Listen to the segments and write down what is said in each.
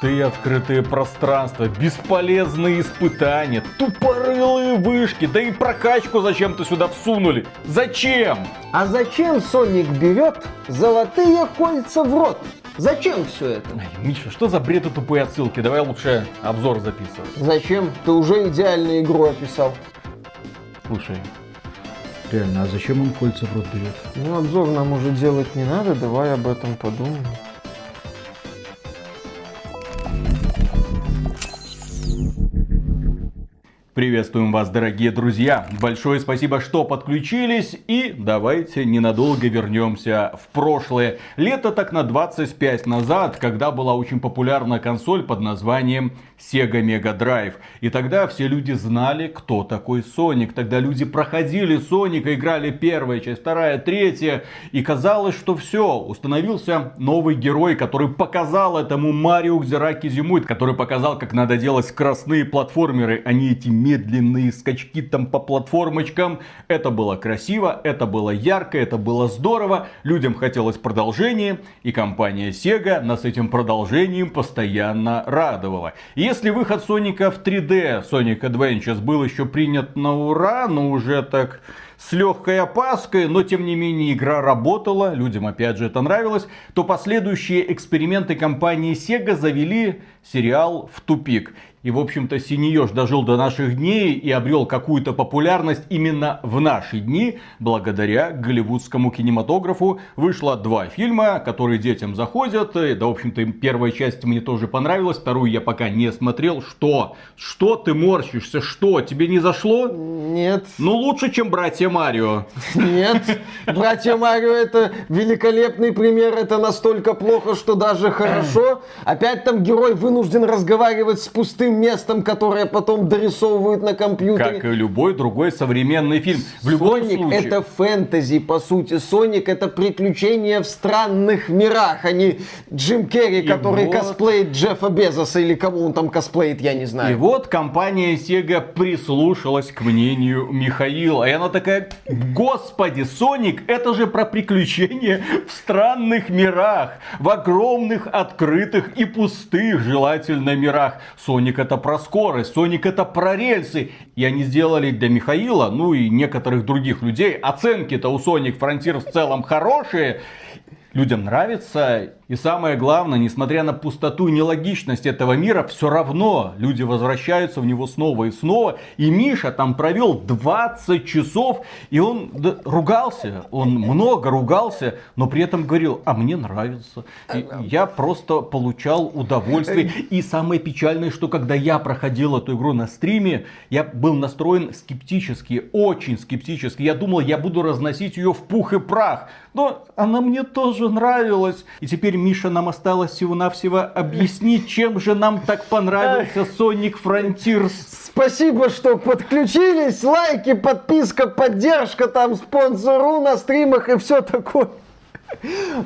Пустые открытые пространства, бесполезные испытания, тупорылые вышки, да и прокачку зачем-то сюда всунули. Зачем? А зачем Соник берет золотые кольца в рот? Зачем все это? Ай, Миша, что за бред и тупые отсылки? Давай лучше обзор записывать. Зачем? Ты уже идеальную игру описал. Слушай, Реально, а зачем он кольца в рот берет? Ну, обзор нам уже делать не надо, давай об этом подумаем. Приветствуем вас, дорогие друзья! Большое спасибо, что подключились. И давайте ненадолго вернемся в прошлое. Лето так на 25 назад, когда была очень популярна консоль под названием Sega Mega Drive. И тогда все люди знали, кто такой Соник. Тогда люди проходили Соника, играли первая часть, вторая, третья. И казалось, что все, установился новый герой, который показал этому Марио Кзираки Зимует, который показал, как надо делать скоростные платформеры, а не эти медленные скачки там по платформочкам. Это было красиво, это было ярко, это было здорово. Людям хотелось продолжения, и компания Sega нас этим продолжением постоянно радовала. Если выход Соника в 3D, Sonic Adventures, был еще принят на ура, но уже так с легкой опаской, но тем не менее игра работала, людям опять же это нравилось, то последующие эксперименты компании Sega завели сериал в тупик. И, в общем-то, Синееж дожил до наших дней и обрел какую-то популярность именно в наши дни, благодаря голливудскому кинематографу. Вышло два фильма, которые детям заходят. И, да, в общем-то, первая часть мне тоже понравилась, вторую я пока не смотрел. Что? Что ты морщишься? Что? Тебе не зашло? Нет. Ну, лучше, чем братья Марио. Нет. Братья Марио это великолепный пример. Это настолько плохо, что даже хорошо. Опять там герой вынужден разговаривать с пустым местом, которое потом дорисовывают на компьютере. Как и любой другой современный фильм. В любом Соник случае. это фэнтези, по сути. Соник это приключения в странных мирах, а не Джим Керри, И который вот- косплеит Джеффа Безоса или кого он там косплеит, я не И знаю. вот компания Sega прислушалась к мнению Михаила. И она такая, господи, Соник, это же про приключения в странных мирах, в огромных, открытых и пустых, желательно, мирах. Соник это про скорость, Соник это про рельсы. И они сделали для Михаила, ну и некоторых других людей, оценки-то у Sonic Frontier в целом хорошие. Людям нравится. И самое главное, несмотря на пустоту и нелогичность этого мира, все равно люди возвращаются в него снова и снова. И Миша там провел 20 часов, и он да, ругался, он много ругался, но при этом говорил, а мне нравится. И я просто получал удовольствие. И самое печальное, что когда я проходил эту игру на стриме, я был настроен скептически, очень скептически. Я думал, я буду разносить ее в пух и прах. Но она мне тоже нравилась. И теперь, Миша, нам осталось всего-навсего объяснить, чем же нам так понравился Sonic Frontiers. Спасибо, что подключились. Лайки, подписка, поддержка, там спонсору на стримах и все такое.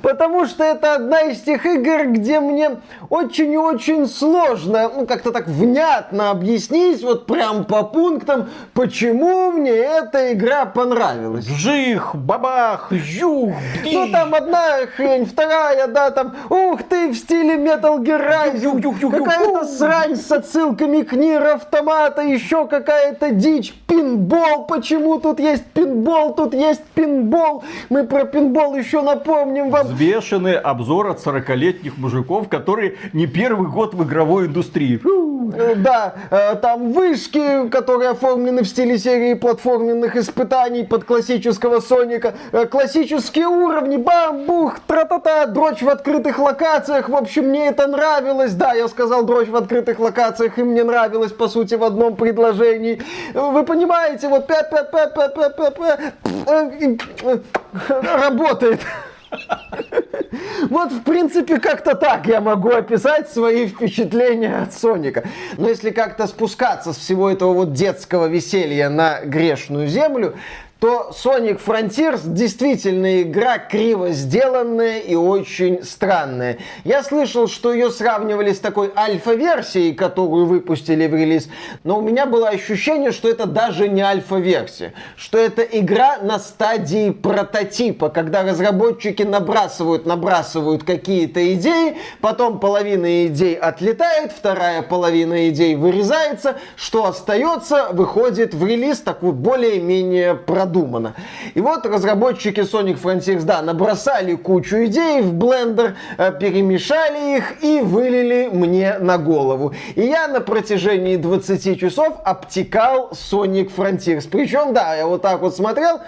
Потому что это одна из тех игр, где мне очень и очень сложно, ну, как-то так внятно объяснить, вот прям по пунктам, почему мне эта игра понравилась. Жих, бабах, жух, Ну, там одна хрень, вторая, да, там, ух ты, в стиле Metal Gear Rising, какая-то срань с отсылками к Нир Автомата, еще какая-то дичь, пинбол, почему тут есть пинбол, тут есть пинбол, мы про пинбол еще напомним вам. Взвешенный обзор от 40-летних мужиков, которые не первый год в игровой индустрии. Э, Да, э, там вышки, которые оформлены в стиле серии платформенных испытаний под классического Соника, э, классические уровни, бамбух, тра-та-та, дрочь в открытых локациях, в общем, мне это нравилось, да, я сказал дрочь в открытых локациях, и мне нравилось, по сути, в одном предложении. Вы понимаете, вот пя пя пя пя пя пя пя работает. Вот, в принципе, как-то так я могу описать свои впечатления от Соника. Но если как-то спускаться с всего этого вот детского веселья на грешную землю, то Sonic Frontiers действительно игра криво сделанная и очень странная. Я слышал, что ее сравнивали с такой альфа-версией, которую выпустили в релиз, но у меня было ощущение, что это даже не альфа-версия, что это игра на стадии прототипа, когда разработчики набрасывают, набрасывают какие-то идеи, потом половина идей отлетает, вторая половина идей вырезается, что остается, выходит в релиз такой более-менее продуманно. И вот разработчики Sonic Frontiers, да, набросали кучу идей в блендер, э, перемешали их и вылили мне на голову. И я на протяжении 20 часов обтекал Sonic Frontiers. Причем, да, я вот так вот смотрел,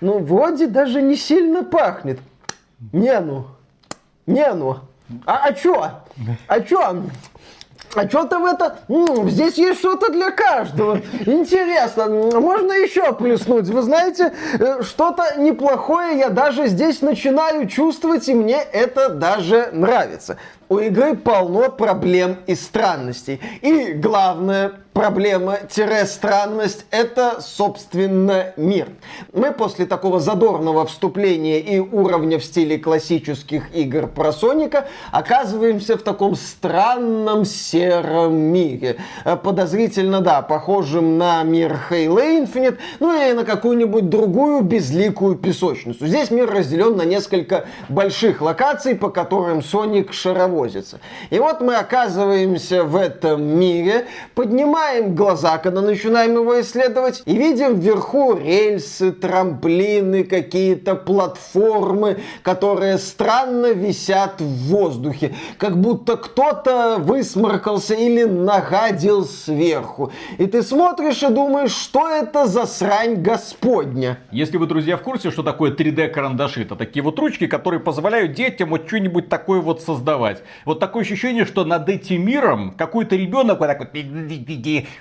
ну, вроде даже не сильно пахнет. Не ну. Не ну. А, а чё? А чё? А что-то в это... Здесь есть что-то для каждого. Интересно, можно еще плеснуть? Вы знаете, э, что-то неплохое я даже здесь начинаю чувствовать, и мне это даже нравится. У игры полно проблем и странностей. И главное, проблема-странность – это, собственно, мир. Мы после такого задорного вступления и уровня в стиле классических игр про Соника оказываемся в таком странном сером мире. Э, подозрительно, да, похожим на мир Halo Infinite, ну и на какую-нибудь другую безликую песочницу. Здесь мир разделен на несколько больших локаций, по которым Соник шаровозится. И вот мы оказываемся в этом мире, поднимаем глаза, когда начинаем его исследовать, и видим вверху рельсы, трамплины, какие-то платформы, которые странно висят в воздухе, как будто кто-то высморкался или нагадил сверху. И ты смотришь и думаешь, что это за срань господня. Если вы, друзья, в курсе, что такое 3D-карандаши, это такие вот ручки, которые позволяют детям вот что-нибудь такое вот создавать. Вот такое ощущение, что над этим миром какой-то ребенок вот так вот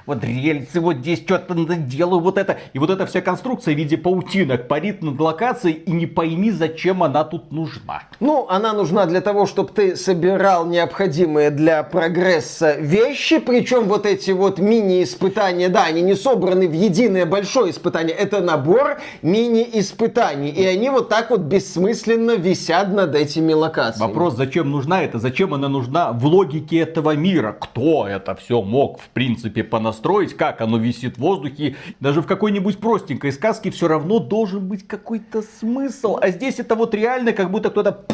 вот рельсы, вот здесь что-то делаю, вот это. И вот эта вся конструкция в виде паутинок парит над локацией, и не пойми, зачем она тут нужна. Ну, она нужна для того, чтобы ты собирал необходимые для прогресса вещи, причем вот эти вот мини-испытания, да, они не собраны в единое большое испытание, это набор мини-испытаний, и они вот так вот бессмысленно висят над этими локациями. Вопрос, зачем нужна это, зачем она нужна в логике этого мира, кто это все мог, в принципе, понастроить, как оно висит в воздухе. Даже в какой-нибудь простенькой сказке все равно должен быть какой-то смысл. А здесь это вот реально как будто кто-то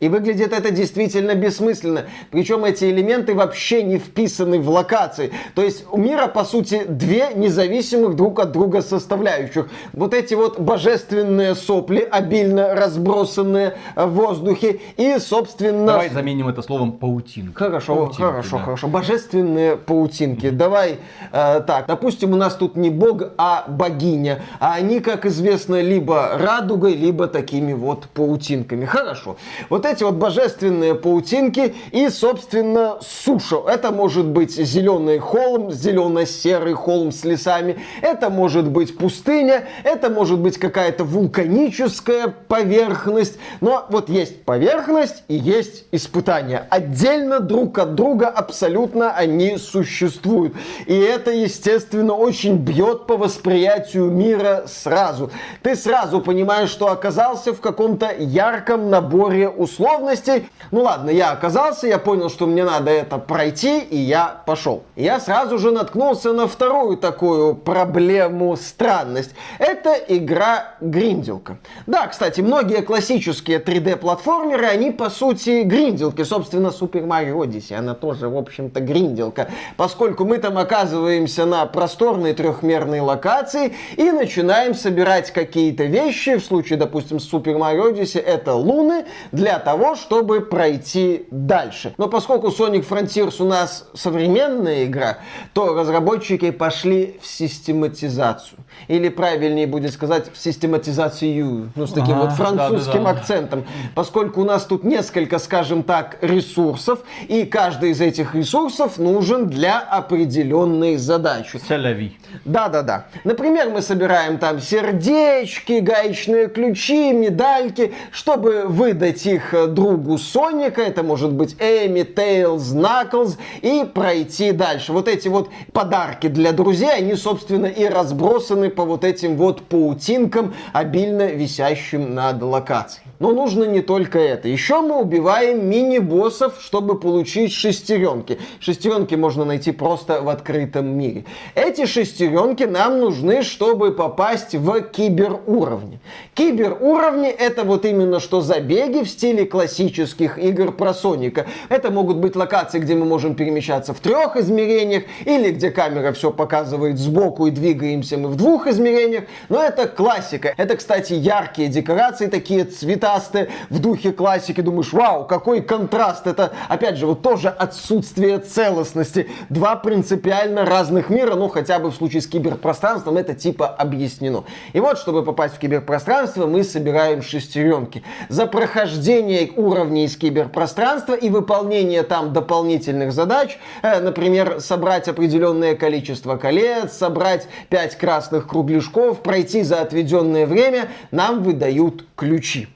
и выглядит это действительно бессмысленно. Причем эти элементы вообще не вписаны в локации. То есть у мира, по сути, две независимых друг от друга составляющих. Вот эти вот божественные сопли, обильно разбросанные в воздухе. И, собственно... Давай заменим это словом паутинка. Хорошо, паутинки, хорошо, да. хорошо. Божественные паутинки. Mm-hmm. Давай э, так. Допустим, у нас тут не бог, а богиня. А они, как известно, либо радугой, либо такими вот паутинками. Хорошо. Вот эти вот божественные паутинки и, собственно, суша. Это может быть зеленый холм, зелено-серый холм с лесами. Это может быть пустыня. Это может быть какая-то вулканическая поверхность. Но вот есть поверхность и есть испытания. Отдельно друг от друга абсолютно они существуют. И это, естественно, очень бьет по восприятию мира сразу. Ты сразу понимаешь, что оказался в каком-то ярком наборе условий условностей. Ну ладно, я оказался, я понял, что мне надо это пройти, и я пошел. Я сразу же наткнулся на вторую такую проблему, странность. Это игра гринделка. Да, кстати, многие классические 3D-платформеры, они по сути гринделки. Собственно, Super Mario Odyssey, она тоже, в общем-то, гринделка. Поскольку мы там оказываемся на просторной трехмерной локации и начинаем собирать какие-то вещи. В случае, допустим, Super Mario Odyssey это луны для того, чтобы пройти дальше. Но поскольку Sonic Frontiers у нас современная игра, то разработчики пошли в систематизацию. Или правильнее будет сказать, в систематизацию, ну, с таким ага, вот французским да, да, да. акцентом. Поскольку у нас тут несколько, скажем так, ресурсов, и каждый из этих ресурсов нужен для определенной задачи. Селяви. Да-да-да. Например, мы собираем там сердечки, гаечные ключи, медальки, чтобы выдать их э, другу Соника, это может быть Эми, Тейлз, Наклз, и пройти дальше. Вот эти вот подарки для друзей, они, собственно, и разбросаны по вот этим вот паутинкам, обильно висящим над локацией. Но нужно не только это. Еще мы убиваем мини-боссов, чтобы получить шестеренки. Шестеренки можно найти просто в открытом мире. Эти шестеренки нам нужны, чтобы попасть в киберуровни. Киберуровни это вот именно что забеги в стиле классических игр про Соника. Это могут быть локации, где мы можем перемещаться в трех измерениях, или где камера все показывает сбоку и двигаемся мы в двух измерениях. Но это классика. Это, кстати, яркие декорации, такие цветастые, в духе классики. Думаешь, вау, какой контраст. Это, опять же, вот тоже отсутствие целостности. Два принципиально разных мира, ну хотя бы в случае с киберпространством это типа объяснено. И вот, чтобы попасть в киберпространство, мы собираем шестеренки. За прохождение уровней из киберпространства и выполнение там дополнительных задач, э, например, собрать определенное количество колец, собрать 5 красных кругляшков, пройти за отведенное время, нам выдают ключи.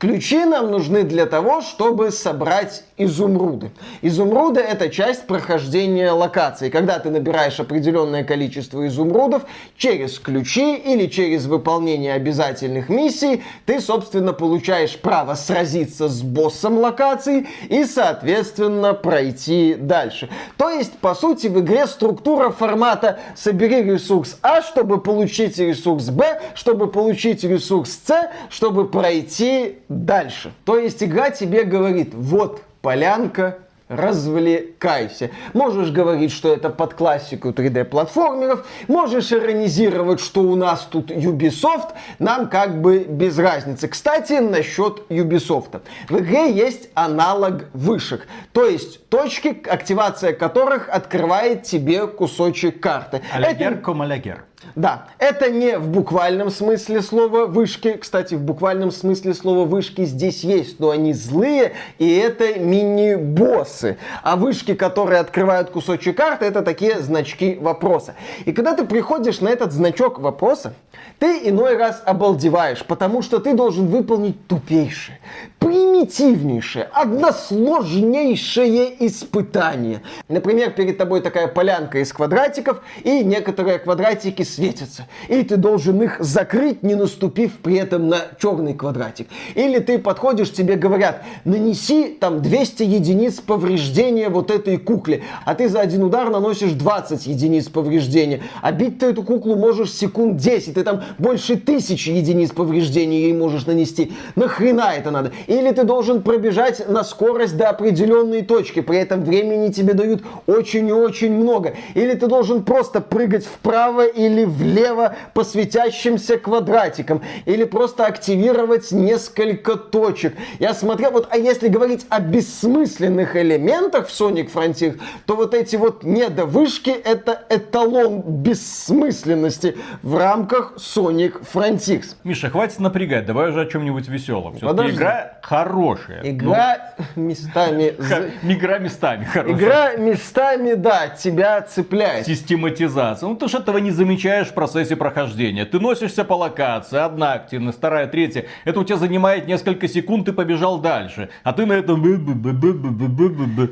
Ключи нам нужны для того, чтобы собрать изумруды. Изумруды это часть прохождения локации. Когда ты набираешь определенное количество изумрудов через ключи или через выполнение обязательных миссий, ты, собственно, получаешь право сразиться с боссом локации и, соответственно, пройти дальше. То есть, по сути, в игре структура формата собери ресурс А, чтобы получить ресурс Б, чтобы получить ресурс С, чтобы пройти дальше. То есть игра тебе говорит, вот полянка, развлекайся. Можешь говорить, что это под классику 3D-платформеров, можешь иронизировать, что у нас тут Ubisoft, нам как бы без разницы. Кстати, насчет Ubisoft. В игре есть аналог вышек, то есть точки, активация которых открывает тебе кусочек карты. Алягер, Это- комалягер. да, это не в буквальном смысле слова вышки. Кстати, в буквальном смысле слова вышки здесь есть, но они злые, и это мини-боссы. А вышки, которые открывают кусочек карты, это такие значки вопроса. И когда ты приходишь на этот значок вопроса, ты иной раз обалдеваешь, потому что ты должен выполнить тупейшее, примитивнейшее, односложнейшее испытание. Например, перед тобой такая полянка из квадратиков, и некоторые квадратики светятся. И ты должен их закрыть, не наступив при этом на черный квадратик. Или ты подходишь, тебе говорят, нанеси там 200 единиц повреждения вот этой кукле, а ты за один удар наносишь 20 единиц повреждения. А бить ты эту куклу можешь секунд 10, ты там больше тысячи единиц повреждений ей можешь нанести. Нахрена это надо? Или ты должен пробежать на скорость до определенной точки, при этом времени тебе дают очень и очень много. Или ты должен просто прыгать вправо или влево по светящимся квадратикам. Или просто активировать несколько точек. Я смотрел, вот, а если говорить о бессмысленных элементах в Sonic Frontier, то вот эти вот недовышки это эталон бессмысленности в рамках Sonic Frontiers. Миша, хватит напрягать, давай уже о чем-нибудь веселом. Подожди. игра хорошая. Игра местами... Ну, ха- игра местами хорошая. Игра местами, да, тебя цепляет. Систематизация. Ну ты ж этого не замечаешь в процессе прохождения. Ты носишься по локации, одна активность, вторая, третья. Это у тебя занимает несколько секунд, ты побежал дальше. А ты на этом...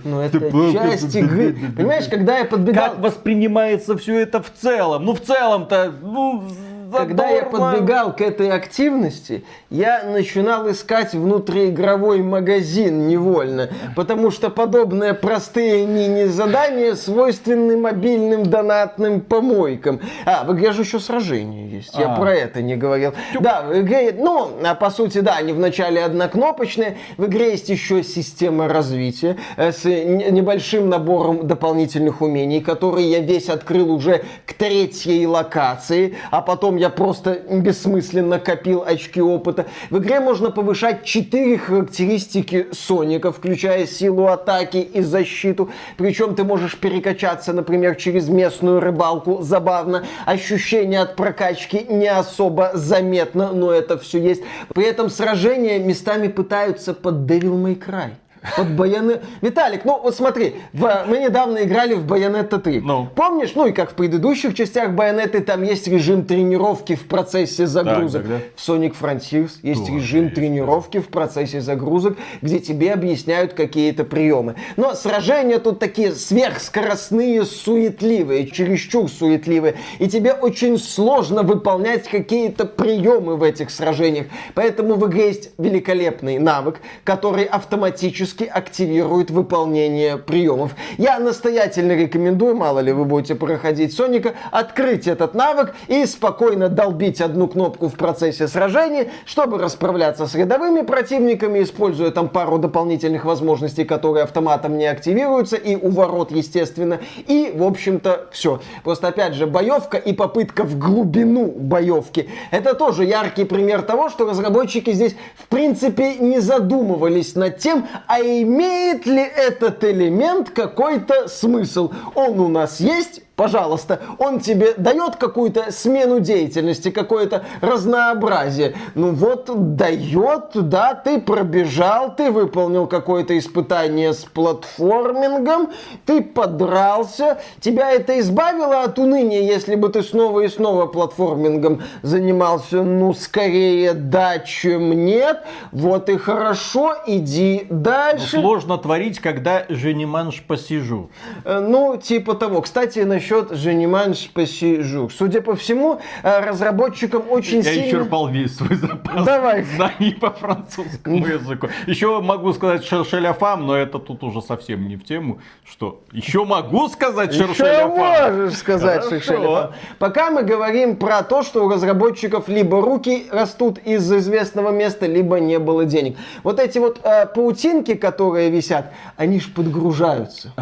Ну, это часть игры. Понимаешь, когда я подбегал... Как воспринимается все это в целом? Ну в целом-то, ну... Когда я подбегал к этой активности, я начинал искать внутриигровой магазин невольно, потому что подобные простые мини-задания свойственны мобильным донатным помойкам. А, в игре же еще сражение есть, я А. про это не говорил. Да, в игре, ну, а по сути, да, они вначале однокнопочные, в игре есть еще система развития э, с небольшим набором дополнительных умений, которые я весь открыл уже к третьей локации, а потом я просто бессмысленно копил очки опыта. В игре можно повышать четыре характеристики Соника, включая силу атаки и защиту. Причем ты можешь перекачаться, например, через местную рыбалку. Забавно. Ощущение от прокачки не особо заметно, но это все есть. При этом сражения местами пытаются под Devil May Cry. Под Байонет... Виталик, ну вот смотри, в... мы недавно играли в Байонетта 3. Ну. Помнишь, ну и как в предыдущих частях Байонеты, там есть режим тренировки в процессе загрузок. Так, да. В Sonic Frontiers есть Тоже режим есть, тренировки в процессе загрузок, где тебе объясняют какие-то приемы. Но сражения тут такие сверхскоростные, суетливые, чересчур суетливые. И тебе очень сложно выполнять какие-то приемы в этих сражениях. Поэтому в игре есть великолепный навык, который автоматически активирует выполнение приемов. Я настоятельно рекомендую, мало ли вы будете проходить Соника, открыть этот навык и спокойно долбить одну кнопку в процессе сражения, чтобы расправляться с рядовыми противниками, используя там пару дополнительных возможностей, которые автоматом не активируются, и у ворот, естественно. И, в общем-то, все. Просто, опять же, боевка и попытка в глубину боевки. Это тоже яркий пример того, что разработчики здесь, в принципе, не задумывались над тем, а имеет ли этот элемент какой-то смысл. Он у нас есть, пожалуйста, он тебе дает какую-то смену деятельности, какое-то разнообразие. Ну вот, дает, да, ты пробежал, ты выполнил какое-то испытание с платформингом, ты подрался, тебя это избавило от уныния, если бы ты снова и снова платформингом занимался, ну, скорее да, чем нет. Вот и хорошо, иди дальше. Сложно творить, когда же не манж посижу. Э, Ну, типа того. Кстати, насчет Жениманш посижу. Судя по всему, э, разработчикам очень Я сильно... исчерпал весь свой запас Давай. знаний по французскому языку. Еще могу сказать ше- шеляфам, но это тут уже совсем не в тему. Что? Еще могу сказать Еще шершеляфам? можешь сказать. Шершелев. Пока мы говорим про то, что у разработчиков либо руки растут из известного места, либо не было денег. Вот эти вот э, паутинки, которые висят, они ж подгружаются.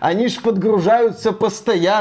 Они ж подгружаются постоянно.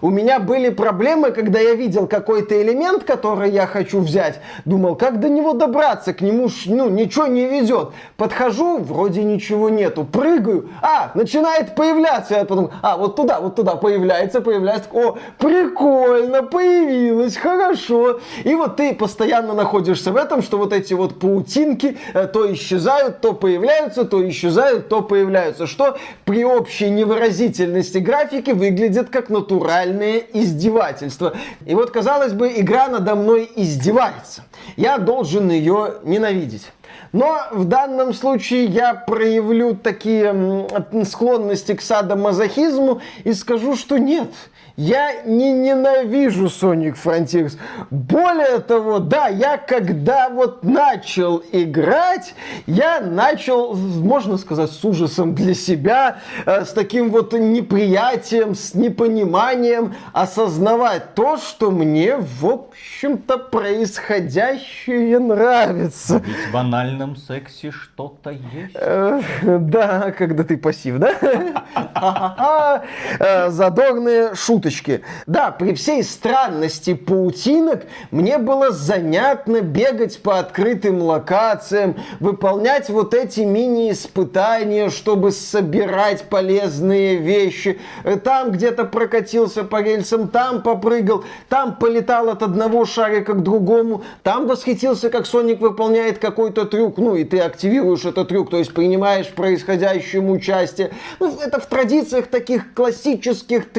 У меня были проблемы, когда я видел какой-то элемент, который я хочу взять. Думал, как до него добраться? К нему ж, ну, ничего не ведет. Подхожу, вроде ничего нету. Прыгаю, а, начинает появляться. Я потом, а, вот туда, вот туда появляется, появляется. О, прикольно, появилось, хорошо. И вот ты постоянно находишься в этом, что вот эти вот паутинки э, то исчезают, то появляются, то исчезают, то появляются. Что при общей невыразительности графики выглядит как натуральное издевательство. И вот, казалось бы, игра надо мной издевается. Я должен ее ненавидеть. Но в данном случае я проявлю такие склонности к садомазохизму и скажу, что нет. Я не ненавижу Sonic Frontiers. Более того, да, я когда вот начал играть, я начал, можно сказать, с ужасом для себя, э, с таким вот неприятием, с непониманием осознавать то, что мне, в общем-то, происходящее нравится. Ведь в банальном сексе что-то есть. Э, Да, когда ты пассив, да? Э, Задорные шуточки. Да, при всей странности паутинок мне было занятно бегать по открытым локациям, выполнять вот эти мини-испытания, чтобы собирать полезные вещи. Там где-то прокатился по рельсам, там попрыгал, там полетал от одного шарика к другому, там восхитился, как Соник выполняет какой-то трюк, ну и ты активируешь этот трюк, то есть принимаешь в происходящем участие. Ну, это в традициях таких классических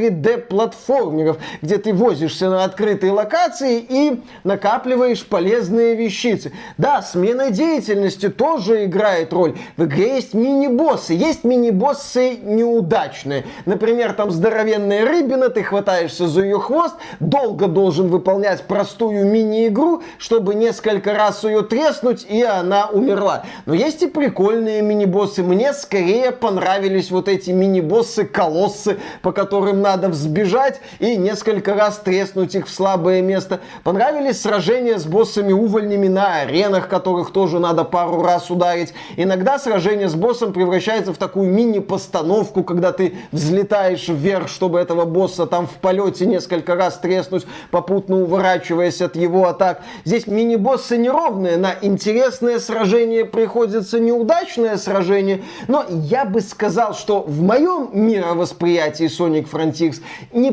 3D-платформеров, где ты возишься на открытой локации и накапливаешь полезные вещицы. Да, смена деятельности тоже играет роль. В игре есть мини-боссы. Есть мини-боссы неудачные. Например, там здоровенная рыбина, ты хватаешься за ее хвост, долго должен выполнять простую мини-игру, чтобы несколько раз ее треснуть, и она умерла. Но есть и прикольные мини-боссы. Мне скорее понравились вот эти мини-боссы-колоссы, по которым надо взбежать и несколько раз треснуть их в слабое место. Понравились сражения с боссами-увольнями на аренах, которых тоже надо пару раз ударить. Иногда сражение с боссом превращается в такую мини-постановку, когда ты взлетаешь вверх, чтобы этого босса там в полете несколько раз треснуть, попутно уворачиваясь от его атак. Здесь мини-боссы неровные на интересные сражение приходится неудачное сражение, но я бы сказал, что в моем мировосприятии Sonic Frontiers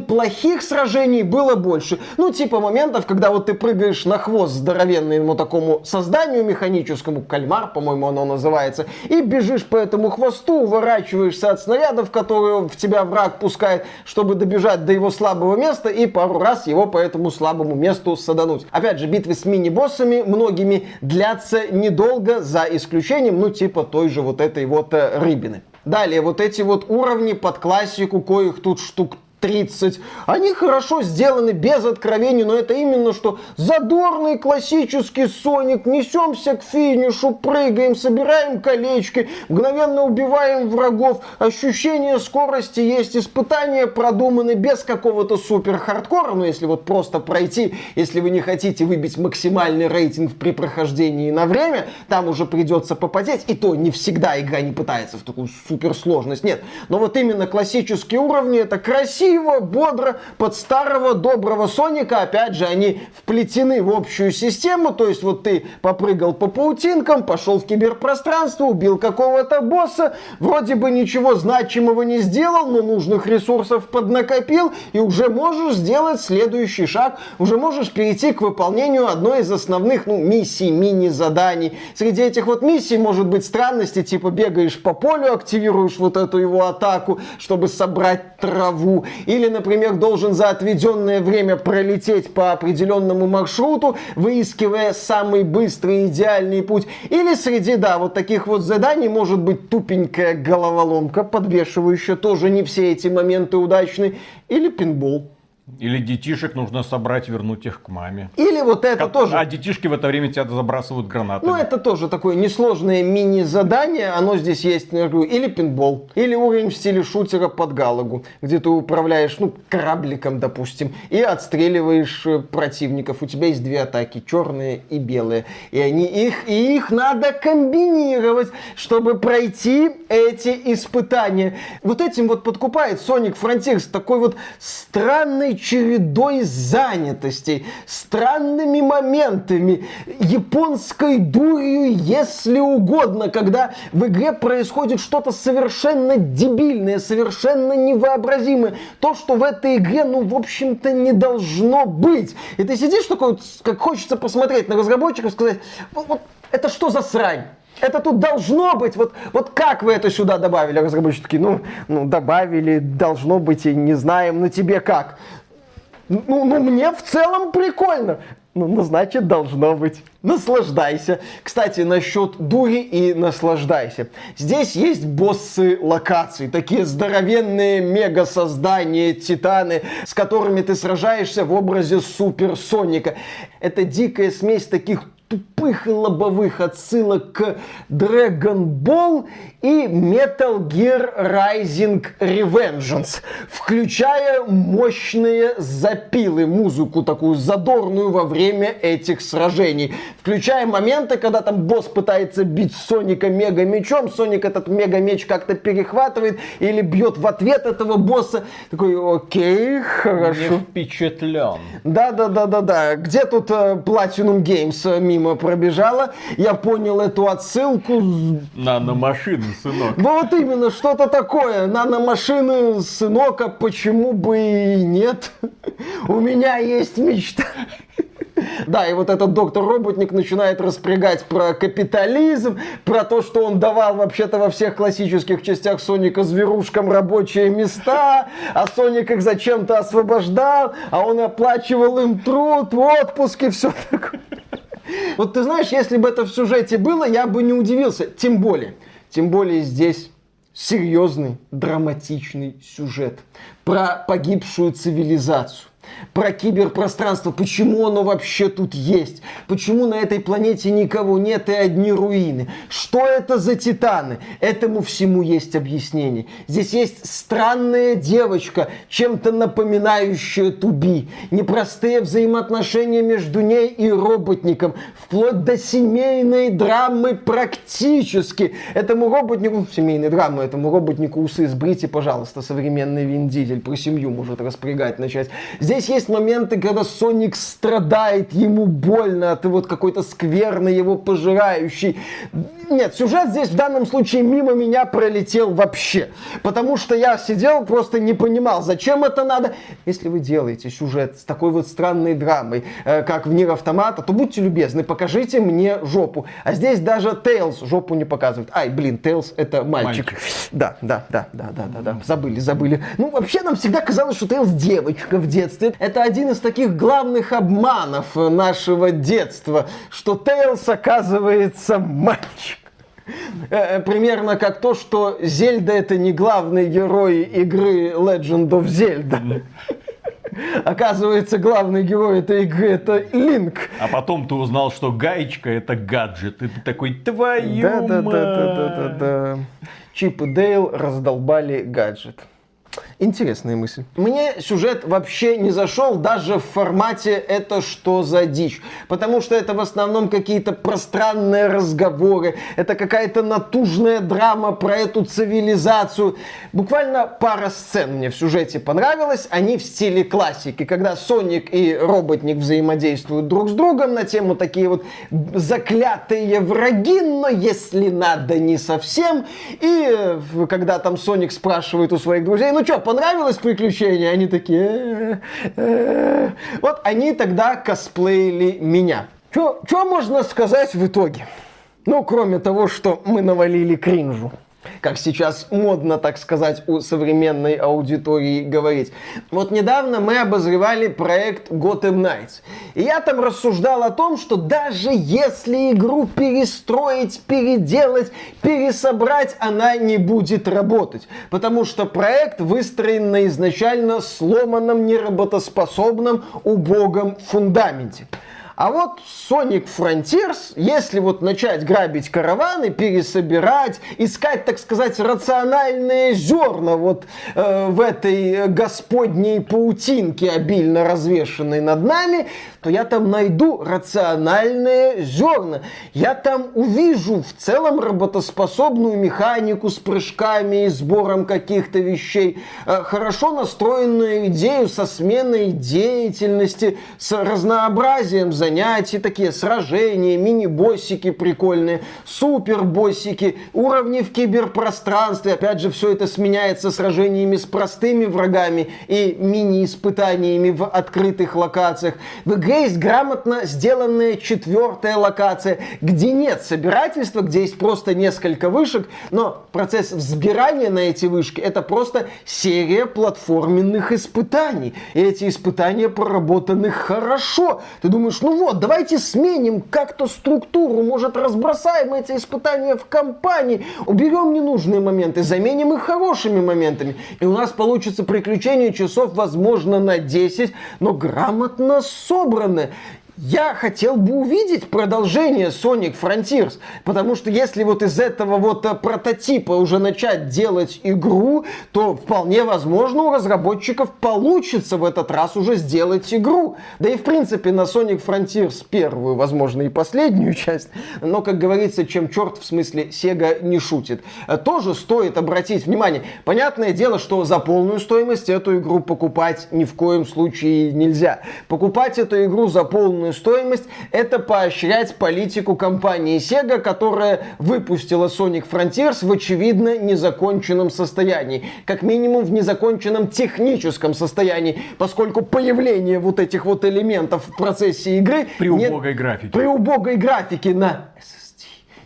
неплохих сражений было больше. Ну, типа моментов, когда вот ты прыгаешь на хвост здоровенному такому созданию механическому, кальмар, по-моему, оно называется, и бежишь по этому хвосту, уворачиваешься от снарядов, которые в тебя враг пускает, чтобы добежать до его слабого места и пару раз его по этому слабому месту садануть. Опять же, битвы с мини-боссами многими длятся недолго, за исключением, ну, типа той же вот этой вот э, рыбины. Далее, вот эти вот уровни под классику, коих тут штук 30. Они хорошо сделаны, без откровений, но это именно что задорный классический Соник. Несемся к финишу, прыгаем, собираем колечки, мгновенно убиваем врагов. Ощущение скорости есть, испытания продуманы без какого-то супер хардкора. Но если вот просто пройти, если вы не хотите выбить максимальный рейтинг при прохождении на время, там уже придется попадеть. И то не всегда игра не пытается в такую суперсложность. Нет. Но вот именно классические уровни, это красиво, красиво, бодро, под старого доброго Соника. Опять же, они вплетены в общую систему. То есть вот ты попрыгал по паутинкам, пошел в киберпространство, убил какого-то босса. Вроде бы ничего значимого не сделал, но нужных ресурсов поднакопил. И уже можешь сделать следующий шаг. Уже можешь перейти к выполнению одной из основных ну, миссий, мини-заданий. Среди этих вот миссий может быть странности, типа бегаешь по полю, активируешь вот эту его атаку, чтобы собрать траву. Или, например, должен за отведенное время пролететь по определенному маршруту, выискивая самый быстрый идеальный путь. Или среди, да, вот таких вот заданий может быть тупенькая головоломка, подвешивающая тоже не все эти моменты удачны. Или пинбол. Или детишек нужно собрать, вернуть их к маме. Или вот это Как- тоже. А детишки в это время тебя забрасывают гранатами. Ну, это тоже такое несложное мини-задание. Оно здесь есть, я говорю, или пинбол, или уровень в стиле шутера под галагу, где ты управляешь, ну, корабликом, допустим, и отстреливаешь э, противников. У тебя есть две атаки, черные и белые. И они их, и их надо комбинировать, чтобы пройти эти испытания. Вот этим вот подкупает Sonic Frontiers такой вот странной чередой занятостей, странными моментами, японской дурью, если угодно, когда в игре происходит что-то совершенно дебильное, совершенно невообразимое. То, что в этой игре, ну, в общем-то, не должно быть. И ты сидишь такой, как хочется посмотреть на разработчиков, сказать, вот, вот это что за срань? Это тут должно быть. Вот, вот как вы это сюда добавили? Разработчики такие, ну, ну, добавили, должно быть, и не знаем, на тебе как? Ну, ну, мне в целом прикольно. Ну, ну, значит, должно быть. Наслаждайся. Кстати, насчет дури и наслаждайся. Здесь есть боссы локаций, такие здоровенные мега-создания, титаны, с которыми ты сражаешься в образе Супер Соника. Это дикая смесь таких тупых и лобовых отсылок к Dragon Ball и Metal Gear Rising Revengeance, включая мощные запилы, музыку такую задорную во время этих сражений, включая моменты, когда там босс пытается бить Соника мега мечом, Соник этот мега меч как-то перехватывает или бьет в ответ этого босса, такой, окей, хорошо. Не впечатлен. Да, да, да, да, да. Где тут э, Platinum Games э, мимо пробежала? Я понял эту отсылку. Наномашины, сынок. Вот именно, что-то такое. Наномашины, сынок, а почему бы и нет? У меня есть мечта. Да, и вот этот доктор Роботник начинает распрягать про капитализм, про то, что он давал вообще-то во всех классических частях Соника зверушкам рабочие места, а Соник их зачем-то освобождал, а он оплачивал им труд, отпуск и все такое. Вот ты знаешь, если бы это в сюжете было, я бы не удивился. Тем более, тем более здесь серьезный, драматичный сюжет про погибшую цивилизацию. Про киберпространство, почему оно вообще тут есть, почему на этой планете никого нет и одни руины, что это за титаны, этому всему есть объяснение. Здесь есть странная девочка, чем-то напоминающая Туби, непростые взаимоотношения между ней и роботником, вплоть до семейной драмы практически. Этому роботнику, семейной драмы, этому роботнику усы сбрите, пожалуйста, современный Вин Дизель, про семью может распрягать начать. Здесь Здесь есть моменты, когда Соник страдает, ему больно, ты вот какой-то скверный, его пожирающий. Нет, сюжет здесь в данном случае мимо меня пролетел вообще. Потому что я сидел, просто не понимал, зачем это надо. Если вы делаете сюжет с такой вот странной драмой, э, как в Нир Автомата, то будьте любезны, покажите мне жопу. А здесь даже Тейлз жопу не показывает. Ай, блин, Тейлз это мальчик. Мальчик. Да, да, да, да, да, да, да. Забыли, забыли. Ну, вообще нам всегда казалось, что Тейлз девочка в детстве. Это один из таких главных обманов нашего детства, что Тейлз оказывается мальчик. Э, э, Примерно как то, что Зельда это не главный герой игры Legend of Zelda. Оказывается, главный герой этой игры это Линк. А потом ты узнал, что гаечка это гаджет. И ты такой, твою Да, да, да, мать. да, да, да, да. Чип и Дейл раздолбали гаджет. Интересная мысль. Мне сюжет вообще не зашел даже в формате «это что за дичь?», потому что это в основном какие-то пространные разговоры, это какая-то натужная драма про эту цивилизацию. Буквально пара сцен мне в сюжете понравилось, они в стиле классики, когда Соник и Роботник взаимодействуют друг с другом на тему такие вот заклятые враги, но если надо, не совсем. И э, когда там Соник спрашивает у своих друзей, ну что, понравилось приключение? Они такие... «Э, э». Вот они тогда косплеили меня. Что можно сказать в итоге? Ну, кроме того, что мы навалили кринжу. Как сейчас модно, так сказать, у современной аудитории говорить. Вот недавно мы обозревали проект Gotham Knights. И я там рассуждал о том, что даже если игру перестроить, переделать, пересобрать, она не будет работать. Потому что проект выстроен на изначально сломанном, неработоспособном, убогом фундаменте. А вот Sonic Frontiers, если вот начать грабить караваны, пересобирать, искать, так сказать, рациональные зерна вот э, в этой господней паутинке, обильно развешенной над нами, то я там найду рациональные зерна. Я там увижу в целом работоспособную механику с прыжками и сбором каких-то вещей, э, хорошо настроенную идею со сменой деятельности, с разнообразием занятий, такие сражения, мини-боссики прикольные, супер-боссики, уровни в киберпространстве. Опять же, все это сменяется сражениями с простыми врагами и мини-испытаниями в открытых локациях. В игре есть грамотно сделанная четвертая локация, где нет собирательства, где есть просто несколько вышек, но процесс взбирания на эти вышки это просто серия платформенных испытаний. И эти испытания проработаны хорошо. Ты думаешь, ну вот, давайте сменим как-то структуру, может разбросаем эти испытания в компании, уберем ненужные моменты, заменим их хорошими моментами. И у нас получится приключение часов, возможно, на 10, но грамотно oranını Я хотел бы увидеть продолжение Sonic Frontiers, потому что если вот из этого вот э, прототипа уже начать делать игру, то вполне возможно у разработчиков получится в этот раз уже сделать игру. Да и в принципе на Sonic Frontiers первую, возможно и последнюю часть, но как говорится, чем черт в смысле Sega не шутит, э, тоже стоит обратить внимание. Понятное дело, что за полную стоимость эту игру покупать ни в коем случае нельзя. Покупать эту игру за полную стоимость, это поощрять политику компании Sega, которая выпустила Sonic Frontiers в очевидно незаконченном состоянии. Как минимум в незаконченном техническом состоянии, поскольку появление вот этих вот элементов в процессе игры... При убогой графике. При убогой графике на SSD.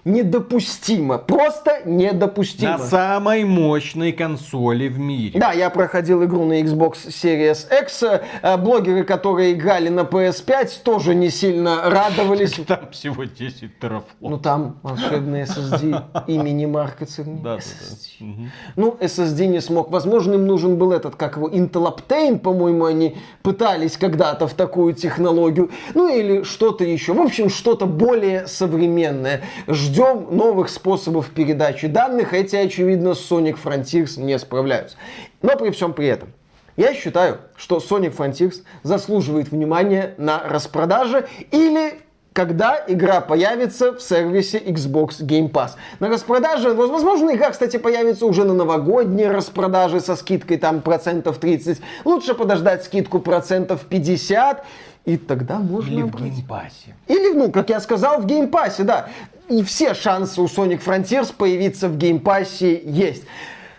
Недопустимо. Просто недопустимо. На самой мощной консоли в мире. Да, я проходил игру на Xbox Series X. Э, Блогеры, которые играли на PS5, тоже не сильно радовались. Там всего 10 терафлоп. Ну там волшебный SSD имени Марка Церни. Да, да, SSD. да. Ну, SSD не смог. Возможно, им нужен был этот, как его, Intel Optane, по-моему, они пытались когда-то в такую технологию. Ну, или что-то еще. В общем, что-то более современное. Ждем новых способов передачи данных. Эти, очевидно, с Sonic Frontiers не справляются. Но при всем при этом, я считаю, что Sonic Frontiers заслуживает внимания на распродаже или когда игра появится в сервисе Xbox Game Pass. На распродаже, возможно, игра, кстати, появится уже на новогодние распродажи со скидкой там процентов 30. Лучше подождать скидку процентов 50, и тогда можно Или в Game Pass е. Или, ну, как я сказал, в Game Pass е, да. И все шансы у Sonic Frontiers появиться в Game Pass е есть.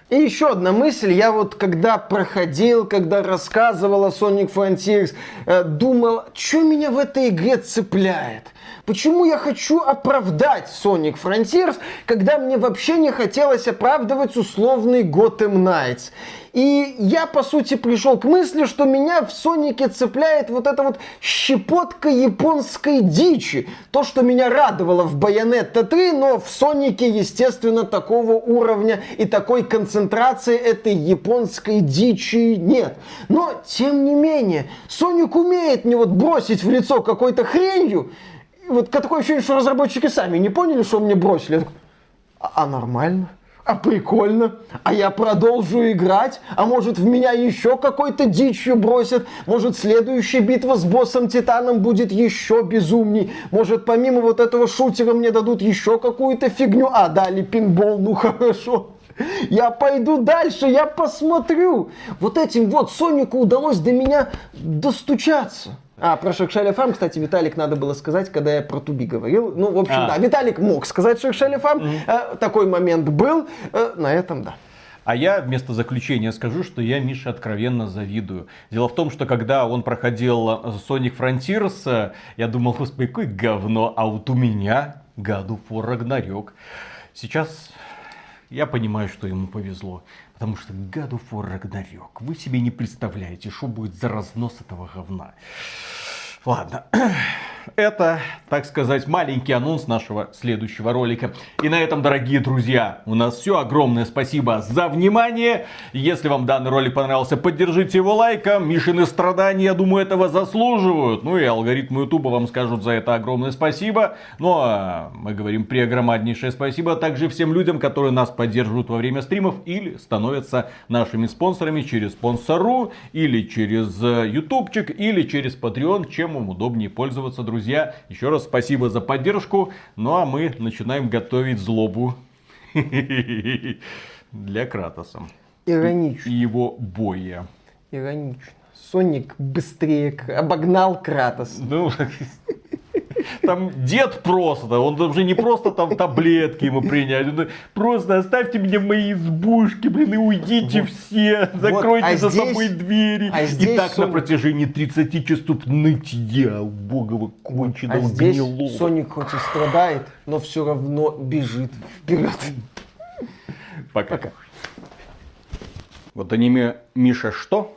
И еще одна мысль, я вот когда проходил, когда рассказывал о Sonic Frontiers, э, думал, что меня в этой игре цепляет? Почему я хочу оправдать Sonic Frontiers, когда мне вообще не хотелось оправдывать условный Gotham Knights? И я, по сути, пришел к мысли, что меня в Сонике цепляет вот эта вот щепотка японской дичи. То, что меня радовало в Bayonetta 3, но в Сонике, естественно, такого уровня и такой концентрации этой японской дичи нет. Но, тем не менее, Соник умеет мне вот бросить в лицо какой-то хренью. Вот такое ощущение, что разработчики сами не поняли, что мне бросили. А, а нормально? А прикольно. А я продолжу играть. А может в меня еще какой-то дичью бросят. Может следующая битва с боссом Титаном будет еще безумней. Может помимо вот этого шутера мне дадут еще какую-то фигню. А дали пинбол, ну хорошо. Я пойду дальше, я посмотрю. Вот этим вот Сонику удалось до меня достучаться. А, про Шершеля Фарм, кстати, Виталик надо было сказать, когда я про Туби говорил. Ну, в общем, А. да, Виталик мог сказать Шершеля Фарм. Э, такой момент был. Э, на этом, да. А я вместо заключения скажу, что я Мише откровенно завидую. Дело в том, что когда он проходил э, Sonic Frontiers, э, я думал, господи, какое говно, а вот у меня of War Ragnarok. Сейчас я понимаю, что ему повезло. Потому что God of War Ragnarok, вы себе не представляете, что будет за разнос этого говна. Ладно, это, так сказать, маленький анонс нашего следующего ролика. И на этом, дорогие друзья, у нас все. Огромное спасибо за внимание. Если вам данный ролик понравился, поддержите его лайком. Мишины страдания, я думаю, этого заслуживают. Ну и алгоритмы Ютуба вам скажут за это огромное спасибо. Ну а мы говорим преогромаднейшее спасибо также всем людям, которые нас поддерживают во время стримов или становятся нашими спонсорами через спонсору, или через э, ютубчик, или через Patreon, чем вам удобнее пользоваться, друзья. Еще раз спасибо за поддержку. Ну а мы начинаем готовить злобу для Кратоса и Иронично. его боя. Иронично. Соник быстрее обогнал Кратос. Ну, там дед просто, он уже не просто там таблетки ему принять, он просто оставьте меня в моей избушке, блин, и уйдите все, закройте а за здесь- собой двери. а и здесь так на Соник- протяжении 30 часов нытья убогого конченого А здесь гнилого. Соник хоть и страдает, но все равно бежит вперед. Пока. Вот аниме Миша что?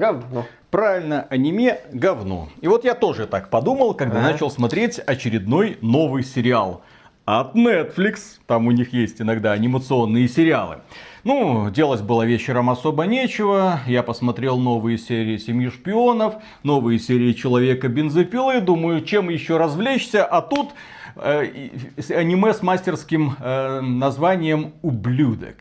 Говно. Правильно, аниме говно. И вот я тоже так подумал, когда Ага. начал смотреть очередной новый сериал от Netflix. Там у них есть иногда анимационные сериалы. Ну, делать было вечером особо нечего. Я посмотрел новые серии «Семьи шпионов», новые серии «Человека бензопилы». Думаю, чем еще развлечься. А тут э, аниме с мастерским э, названием «Ублюдок».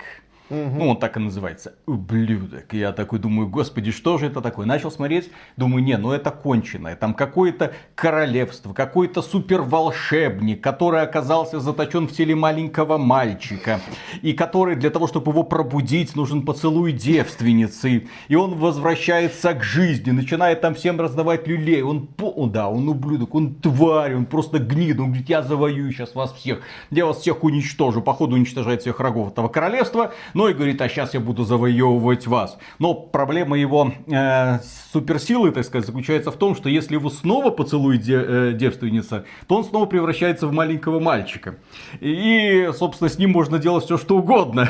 Ну, он так и называется. Ублюдок. Я такой думаю, господи, что же это такое? Начал смотреть, думаю, не, ну это конченое. Там какое-то королевство, какой-то суперволшебник, который оказался заточен в теле маленького мальчика. И который для того, чтобы его пробудить, нужен поцелуй девственницы. И он возвращается к жизни, начинает там всем раздавать люлей. Он, да, он ублюдок, он тварь, он просто гнид. Он говорит, я завоюю сейчас вас всех. Я вас всех уничтожу. Походу уничтожает всех врагов этого королевства. Но и говорит, а сейчас я буду завоевывать вас. Но проблема его э, суперсилы, так сказать, заключается в том, что если его снова поцелует де- э, девственница, то он снова превращается в маленького мальчика. И, собственно, с ним можно делать все, что угодно.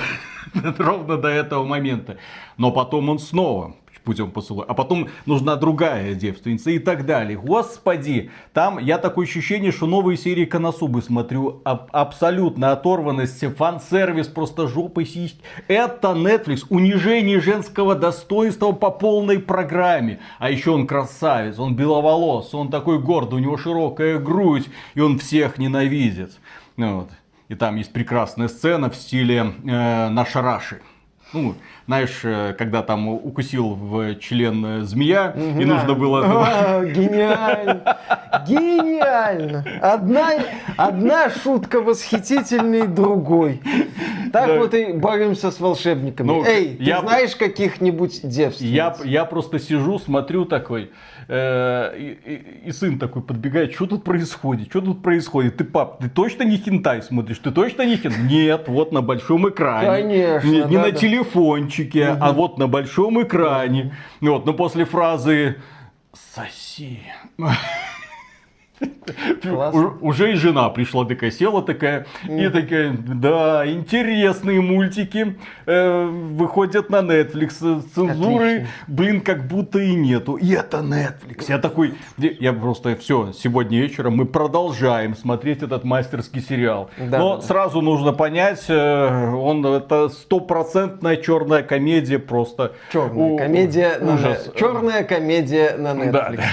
Ровно до этого момента. Но потом он снова путем поцелуя. А потом нужна другая девственница и так далее. Господи, там я такое ощущение, что новые серии Коносубы смотрю. аб- абсолютно оторванность, фан-сервис, просто жопой сиськи. Это Netflix. Унижение женского достоинства по полной программе. А еще он красавец, он беловолос, он такой гордый, у него широкая грудь, и он всех ненавидит. Вот. И там есть прекрасная сцена в стиле э, Наша Раши. Ну, знаешь, э, когда там укусил в член э, змея, и нужно было... А, Гениально. Гениально! Одна, одна шутка восхитительней другой. Так Да. вот и боремся с волшебниками. Ну, Эй, ты я- знаешь каких-нибудь девственниц? Я, я просто сижу, смотрю такой, э, и, и- сын такой подбегает, что тут происходит, что тут происходит? Ты, пап, ты точно не хентай смотришь? Ты точно не хентай? Нет, вот на большом экране. Конечно, Не, не да, на да. телефончике, а вот на большом экране. Вот, но после фразы «соси». Классно. Уже и жена пришла такая, села такая, и такая, да, интересные мультики э, выходят на Netflix, э, цензуры, Отлично. блин, как будто и нету. И это Netflix. Я такой, я просто, все, сегодня вечером мы продолжаем смотреть этот мастерский сериал. Да, Но да, да. сразу нужно понять, э, он это стопроцентная черная комедия просто. Черная У- комедия на ужас. Net- Черная комедия на Да, Netflix.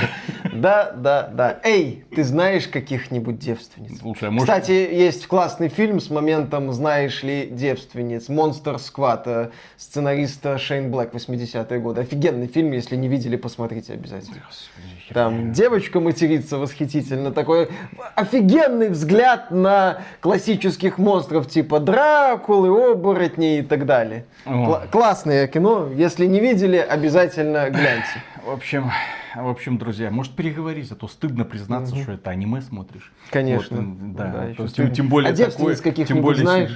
Да, да, да. Эй, ты знаешь каких-нибудь девственниц? Слушай, а может- Кстати, есть классный фильм с моментом «Знаешь ли девственниц?» Monster Squad, э, сценариста Шейн Блэк, 80-е годы. Офигенный фильм, если не видели, посмотрите обязательно. Там девочка матерится восхитительно, такой офигенный взгляд на классических монстров типа Дракулы, оборотней и так далее. О. Кла- классное кино, если не видели, обязательно гляньте. В общем, в общем, друзья, может переговорить, а то стыдно признаться, что это аниме смотришь. Конечно. Вот, да, Да, есть тем- тем, более А такое, тем более знаешь?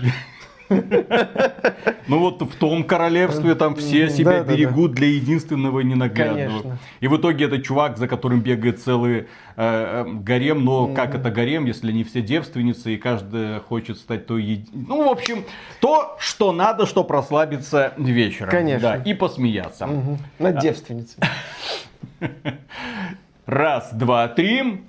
Ну вот в том королевстве там все себя берегут для единственного ненаглядного. И в итоге это чувак, за которым бегает целый э, э, гарем, но как это гарем, если не все девственницы и каждая хочет стать той еди- Ну, в общем, то, что надо, что прослабиться вечером. Конечно. Да, и посмеяться. Над девственницей. Раз, два, три.